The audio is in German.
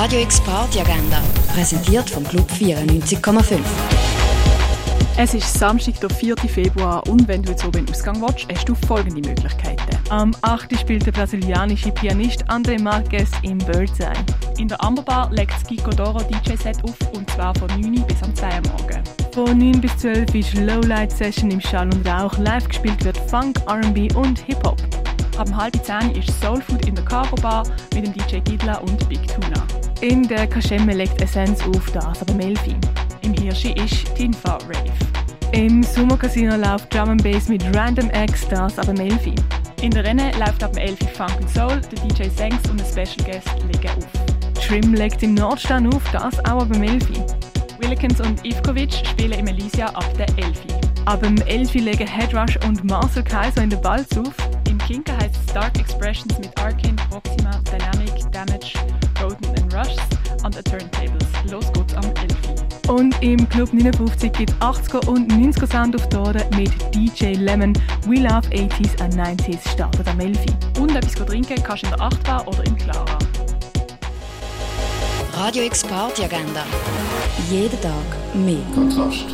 Radio X Party Agenda, präsentiert vom Club 94,5. Es ist Samstag, der 4. Februar und wenn du jetzt oben den Ausgang willst, hast du folgende Möglichkeiten. Am 8. spielt der brasilianische Pianist André Marquez im Birdseye. In der Amberbar legt das Kiko Doro DJ-Set auf und zwar von 9 bis am 2 Uhr morgen. Von 9 bis 12 ist Lowlight Session im Schall und Rauch. Live gespielt wird Funk, R&B und Hip-Hop. Ab halb 10 ist Soul Food in der Cargo Bar mit dem DJ Gidla und Big Tuna. In der Kaschemme legt Essence auf, das aber Melfi. Im Hirschi ist Tinfa Rave. Im Sommercasino läuft Drum and Bass mit Random X, das aber Melfi. In der Renne läuft ab dem 11 Funk and Soul, der DJ Sengs und ein Special Guest legen auf. Trim legt im Nordstern auf, das auch aber Melfi. Willikens und Ivkovic spielen im Elysia ab der 11. Ab dem 11 legen Headrush und Marcel Kaiser in den Balz auf. Im es Dark Expressions mit Arcane, Proxima, Dynamic, Damage, Rodent and Rush an den Turntables. Los geht's am 11. Und im Club 59 gibt 80er und 90er Sound auf Tore mit DJ Lemon. We Love 80s and 90s startet am 11. Und etwas trinken kannst du in der Achtbar oder im Clara. Radio X Party Agenda. Jeden Tag mehr. Kontrast.